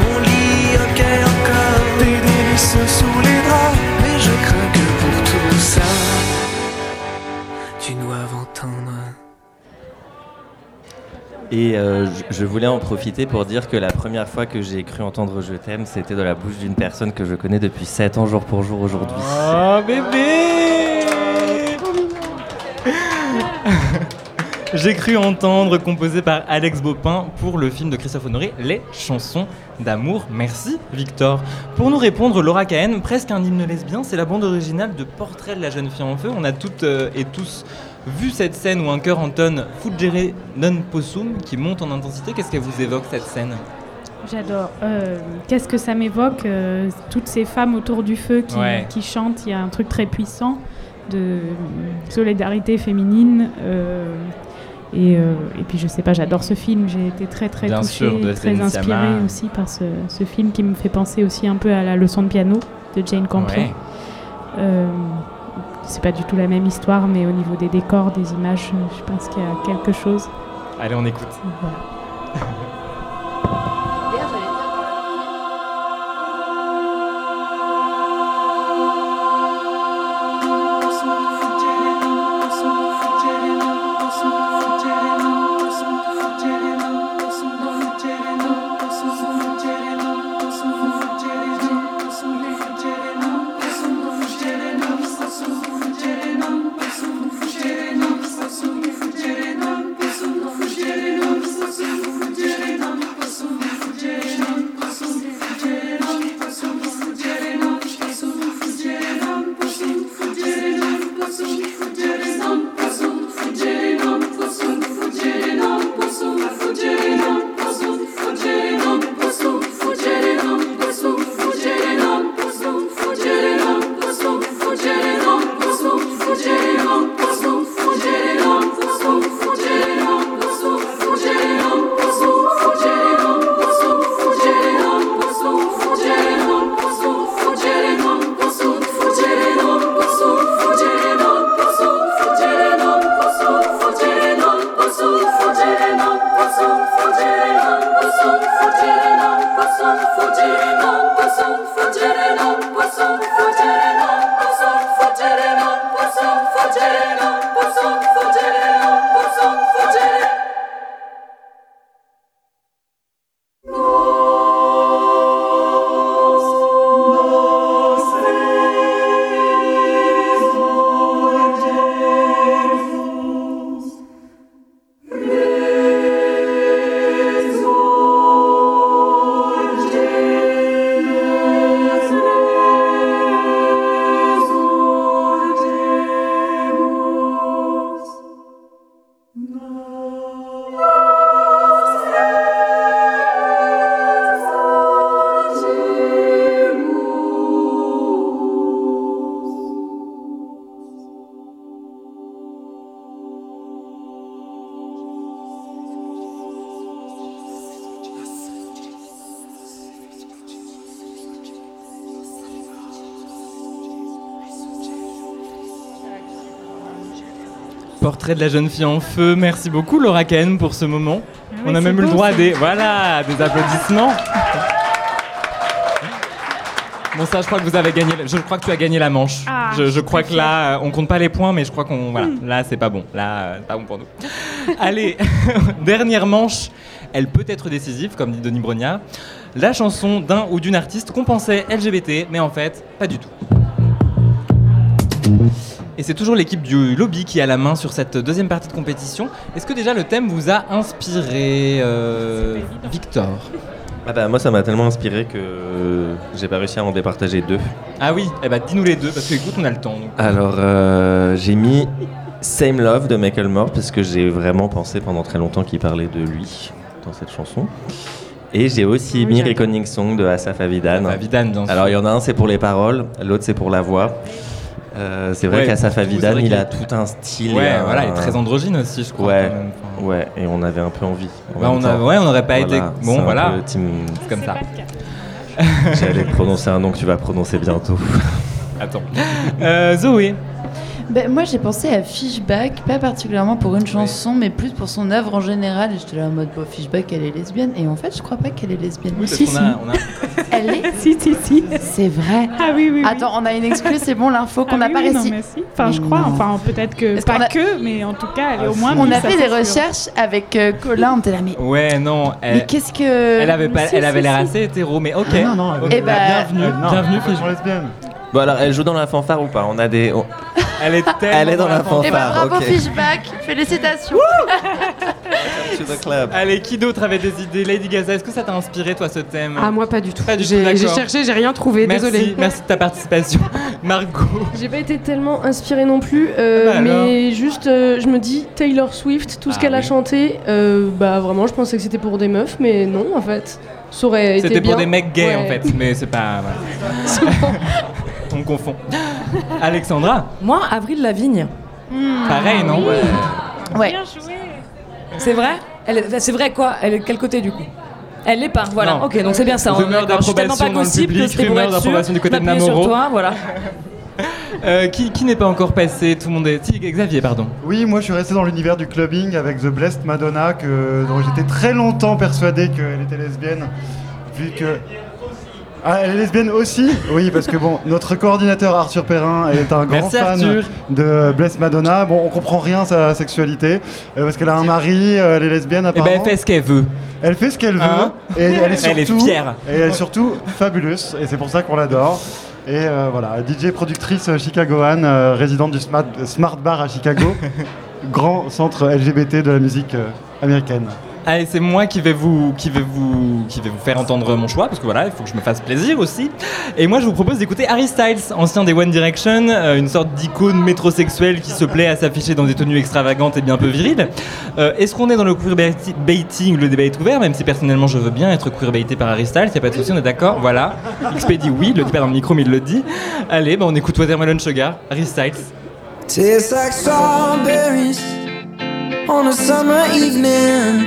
Mon lit, ok encore. Des délices sous les draps. Mais je crains que pour tout ça, tu doives entendre. Et euh, je- je voulais en profiter pour dire que la première fois que j'ai cru entendre Je t'aime, c'était de la bouche d'une personne que je connais depuis 7 ans jour pour jour aujourd'hui. Oh bébé J'ai cru entendre, composé par Alex Bopin pour le film de Christophe Honoré, Les chansons d'amour. Merci Victor. Pour nous répondre, Laura Cahen, presque un hymne lesbien, c'est la bande originale de Portrait de la jeune fille en feu. On a toutes euh, et tous vu cette scène où un cœur entonne Fuggere non possum qui monte en intensité. Qu'est-ce qu'elle vous évoque cette scène? J'adore. Euh, Qu'est-ce que ça m'évoque? Euh, Toutes ces femmes autour du feu qui, Ouais. qui chantent. Il y a un truc très puissant de solidarité féminine. euh, et, euh, et puis je sais pas, j'adore ce film. J'ai été très très Bien touchée, sûr, de très inspirée aussi par ce, ce film qui me fait penser aussi un peu à la leçon de piano de Jane Campion. Ouais. Euh, c'est pas du tout la même histoire, mais au niveau des décors, des images, je pense qu'il y a quelque chose. Allez, on écoute. De la jeune fille en feu. Merci beaucoup Laura Ken pour ce moment. Ah On a même eu le droit à des voilà des applaudissements. Bon ça, je crois que vous avez gagné. Je crois que tu as gagné la manche. Ah, je, crois que là, euh, on compte pas les points, mais je crois qu'on voilà. Là, c'est pas bon. Là, euh, pas bon pour nous. Allez, dernière manche. Elle peut être décisive, comme dit Denis Brognard. La chanson d'un ou d'une artiste qu'on pensait LGBT, mais en fait, pas du tout. Et c'est toujours l'équipe du lobby qui a la main sur cette deuxième partie de compétition. Est-ce que déjà le thème vous a inspiré, euh, Victor? Ah bah, moi, ça m'a tellement inspiré que euh, j'ai pas réussi à en départager deux. Ah oui, eh bah dis-nous les deux, parce que écoute, on a le temps. donc. Alors, euh, j'ai mis Same Love de Michael Moore parce que j'ai vraiment pensé pendant très longtemps qu'il parlait de lui dans cette chanson. Et j'ai aussi Oui, mis. Reckoning Song de Asaf Avidan. Avidan. Alors, il y en a un, c'est pour les paroles, l'autre, c'est pour la voix. Euh, c'est vrai Ouais, Avidan, vrai il a tout un style. Ouais, un- voilà, il est très androgyne aussi, je crois. Ouais, quand même. Enfin, ouais, et on avait un peu envie. en Bah, on a- ouais, on n'aurait pas été- bon, voilà. team- C'est comme ça. J'allais prononcer un nom que tu vas prononcer bientôt. Attends. Euh, Zoé. Ben, moi j'ai pensé à Fishback, pas particulièrement pour une chanson, mais plus pour son œuvre en général. Et j'étais là en mode, bon, Fishback elle est lesbienne. Et en fait, je crois pas qu'elle est lesbienne. Oui, si, si. a- on a- Elle est Si, si, si. C'est vrai. Ah oui, oui. oui. Attends, on a une excuse, c'est bon, l'info qu'on Ah n'a oui, pas oui, non, réussi. mais si. Enfin, je crois. non. Enfin, peut-être que pas a- que, mais en tout cas, elle est au moins. On a fait des recherches avec euh, Colin, on était là, mais. Ouais, non. Elle, Mais qu'est-ce que. Elle avait, pas, si, elle avait si, l'air si. assez hétéro, mais ok. Ah non, non. Eh ben, bienvenue, non, bienvenue, lesbiennes. Bon, alors, elle joue dans la fanfare ou pas? On a des. Elle est tellement Elle est dans la fanfare. Eh ben bravo ok. Fishback, félicitations. To the club. Allez, qui d'autre avait des idées? Lady Gaza, est-ce que ça t'a inspiré, toi, ce thème? Ah, moi, pas du tout. Pas du tout, J'ai j'ai d'accord. cherché, j'ai rien trouvé, Merci, désolé. merci de ta participation. Margot. J'ai pas été tellement inspirée non plus, euh, Ah bah mais juste euh, je me dis Taylor Swift, tout ce Ah qu'elle a oui. chanté, euh, bah vraiment je pensais que c'était pour des meufs, mais non en fait. Ça aurait été C'était pour bien. des mecs gays, Ouais. en fait, mais c'est pas. voilà. On confond. Alexandra, Moi, Avril Lavigne. pareil, non? Ouais. Bien joué. C'est vrai? C'est vrai quoi? Elle est de quel côté du coup? Elle l'est pas, voilà. Non. Ok, donc c'est bien ça. on est Rumeur tellement pas d'approbation dans le public, rumeur d'approbation du côté de Namoro. sur toi, voilà. Euh, Qui, qui n'est pas encore passé? Tout le monde est. Si, Xavier, pardon. Oui, moi je suis resté dans l'univers du clubbing avec The Blessed Madonna, que, dont j'étais très longtemps persuadé qu'elle était lesbienne, vu que. Ah, elle est lesbienne aussi Oui, parce que bon, notre coordinateur Arthur Perrin est un grand Merci, fan Arthur. de Blessed Madonna. Bon, on comprend rien à sa sexualité, euh, parce qu'elle a un mari, euh, elle est lesbienne Eh ben, apparemment. elle fait ce qu'elle veut. Elle fait ce qu'elle veut, Hein et elle est surtout, Elle est fière. Et elle est surtout fabuleuse, et c'est pour ça qu'on l'adore. Et euh, voilà, DJ productrice euh, chicagoane, euh, résidente du Smart, Smart Bar à Chicago, grand centre LGBT de la musique euh, américaine. Allez, c'est moi qui vais vous qui vais vous qui vais vous faire entendre mon choix parce que voilà, il faut que je me fasse plaisir aussi. Et moi, je vous propose d'écouter Harry Styles, ancien des One Direction, euh, une sorte d'icône métrosexuelle qui se plaît à s'afficher dans des tenues extravagantes et bien peu viriles. Euh, Est-ce qu'on est dans le queerbaiting Le débat est ouvert, même si personnellement je veux bien être queerbaité par Harry Styles, y a pas de souci, on est d'accord. Voilà. XP dit oui, il le dit pas dans le micro, mais il le dit. Allez, bah on écoute Watermelon Sugar, Harry Styles. Like strawberries on a summer evening,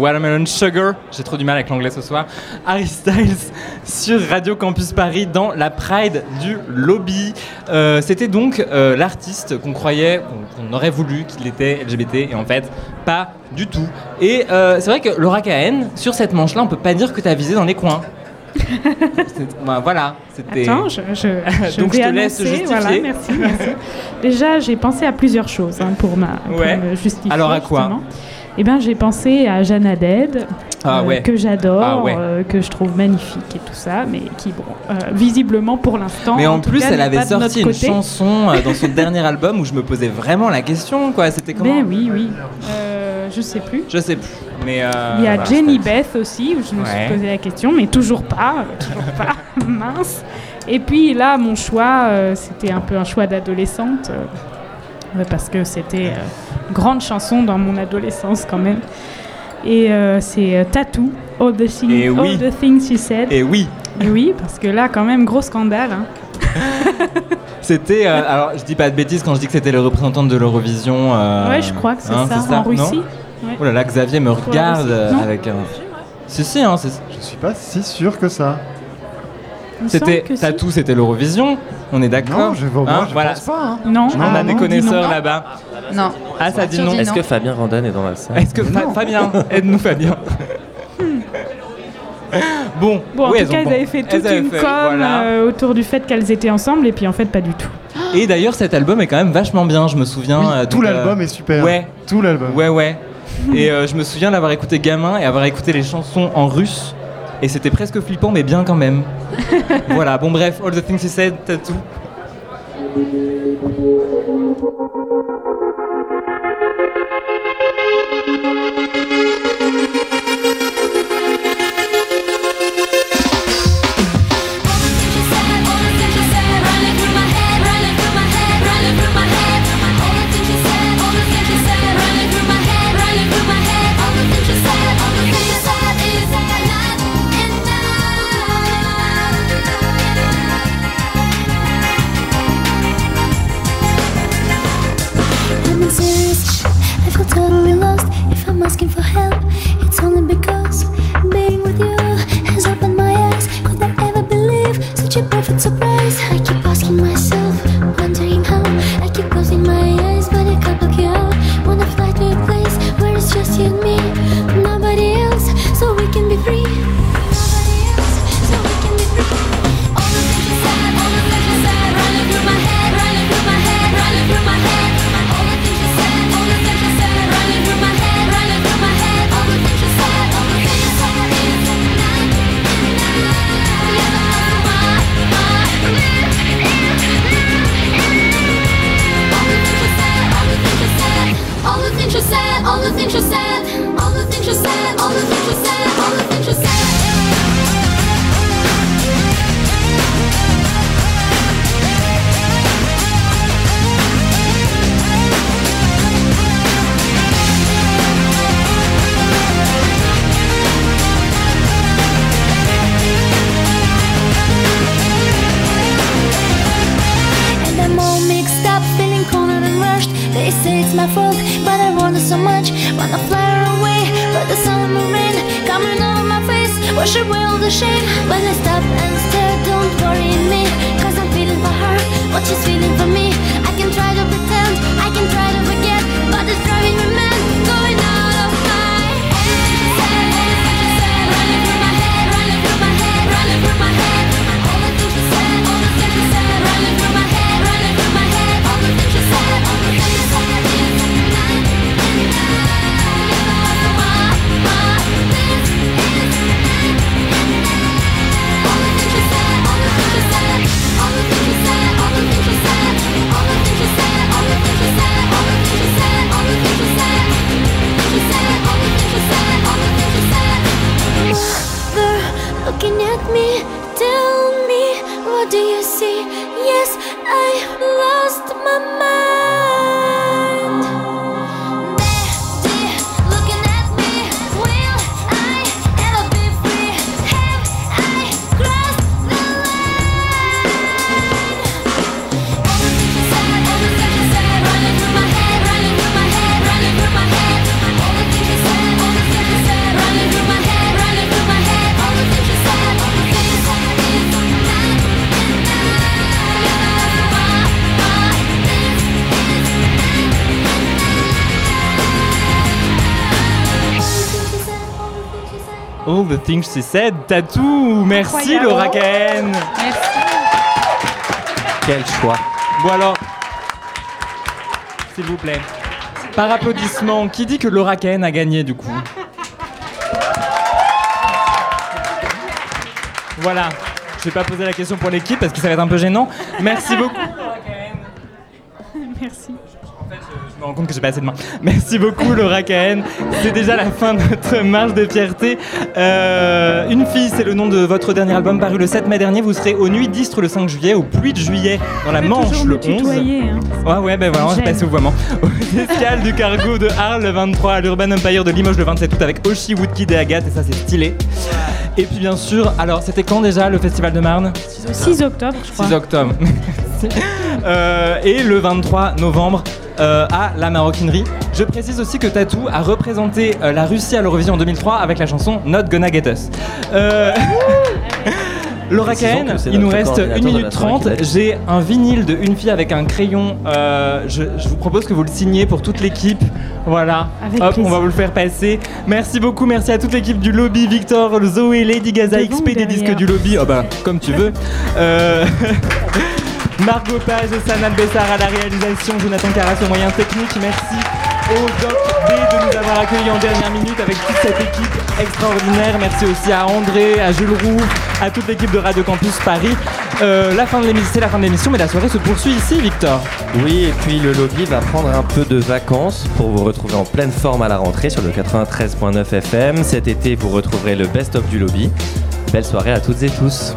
Watermelon Sugar, j'ai trop du mal avec l'anglais ce soir. Harry Styles sur Radio Campus Paris dans la Pride du Lobby. Euh, C'était donc euh, l'artiste qu'on croyait, qu'on aurait voulu qu'il était LGBT et en fait pas du tout. Et euh, c'est vrai que Laura Cahen, sur cette manche-là, on peut pas dire que tu as visé dans les coins. Bah, voilà, c'était. Attends, je, je, je Donc vais je te laisse justifier. voilà, merci, merci. Déjà, j'ai pensé à plusieurs choses hein, pour, ma, pour Ouais. me justifier. Alors, à quoi justement. Eh ben, j'ai pensé à Jeanne Haddad, Ah euh, ouais. que j'adore, Ah ouais. euh, que je trouve magnifique et tout ça, mais qui, bon, euh, visiblement pour l'instant. Mais en, tout plus, cas, elle avait sorti une chanson dans son dernier album où je me posais vraiment la question, quoi. C'était comment Mais oui, oui. Je sais plus. Je sais plus. Mais Il y a. Jenny Beth aussi, où je me Ouais. suis posé la question, mais toujours pas, toujours pas, mince. Et puis là, mon choix, c'était un peu un choix d'adolescente, ouais, parce que c'était euh, une grande chanson dans mon adolescence quand même. Et euh, c'est euh, Tattoo, All the, Thing- Et oui. All the Things She Said. Et oui, Et oui, parce que là, quand même, gros scandale. hein. c'était. euh, alors, je dis pas de bêtises quand je dis que c'était le représentant de l'Eurovision. euh, ouais, je crois que c'est hein, ça, c'est en Russie. Ouais. Oh là là, Xavier me regarde euh, avec un. Si, si, hein, Je suis pas si sûr que ça. C'était. Tatou, c'était l'Eurovision. On est d'accord Non, je, moi, Hein, je voilà. pense pas. hein. Non, On ah a des non, connaisseurs là-bas. Non. Ah, ça dit non. Est-ce que Fabien Randan est dans la salle Est-ce que Fa- Fabien, aide-nous Fabien. bon, Bon, en oui, tout elles cas, bon, avaient fait toute elles avaient une fait, com voilà. euh, autour du fait qu'elles étaient ensemble, et puis en fait, pas du tout. Et d'ailleurs, cet album est quand même vachement bien, je me souviens. Oui, euh, tout euh, l'album est super. Ouais, Tout l'album. ouais, ouais. Et euh, je me souviens l'avoir écouté gamin et avoir écouté les chansons en russe. Et c'était presque flippant, mais bien quand même. voilà, bon, bref, All the Things You Said, Tattoo. She Said. Tatou, merci Incroyable. Laura Cahen. Quel choix. Bon alors, s'il vous plaît, par applaudissement, qui dit que Laura Cahen a gagné du coup? Voilà, je vais pas poser la question pour l'équipe parce que ça va être un peu gênant. Merci beaucoup. Rends compte que j'ai pas assez de mains. Merci beaucoup Laura Cahen. C'est déjà la fin de notre marche de fierté. Euh, une fille, c'est le nom de votre dernier album paru le 7 mai dernier. Vous serez aux Nuits d'Istres le 5 juillet, au Puy de juillet dans la Manche le me 11. tutoyer, hein. Ouais, ouais, ben voilà, J'aime. passe au vouvoiement. Aux escales du cargo de Arles le 23, à l'Urban Empire de Limoges le 27 août avec Oshi, Woodkid et Agathe, et ça c'est stylé. Et puis bien sûr, alors c'était quand déjà le Festival de Marne? 6 octobre, je crois. 6 octobre. Euh, et le 23 novembre euh, à la Maroquinerie. Je précise aussi que Tatou a représenté euh, la Russie à l'Eurovision en 2003 avec la chanson Not Gonna Get Us. Euh, Laura Cahen, il nous reste coordinateur 1 de minute la soirée 30. qui l'a dit. J'ai un vinyle de Une fille avec un crayon. Euh, je, je vous propose que vous le signiez pour toute l'équipe. Voilà. Avec Hop, on va vous le faire passer. Merci beaucoup. Merci à toute l'équipe du lobby. Victor, Zoé, Lady Gaza, XP des disques du lobby. Oh bah, comme tu veux. Euh, Margot Page et Bessar à la réalisation, Jonathan Carras au moyen technique. Merci au Doc B de nous avoir accueillis en dernière minute avec toute cette équipe extraordinaire. Merci aussi à André, à Jules Roux, à toute l'équipe de Radio Campus Paris. Euh, la fin de l'émission, c'est la fin de l'émission, mais la soirée se poursuit ici, Victor. Oui, et puis le lobby va prendre un peu de vacances pour vous retrouver en pleine forme à la rentrée sur le 93.9 FM. Cet été, vous retrouverez le best-of du lobby. Belle soirée à toutes et tous.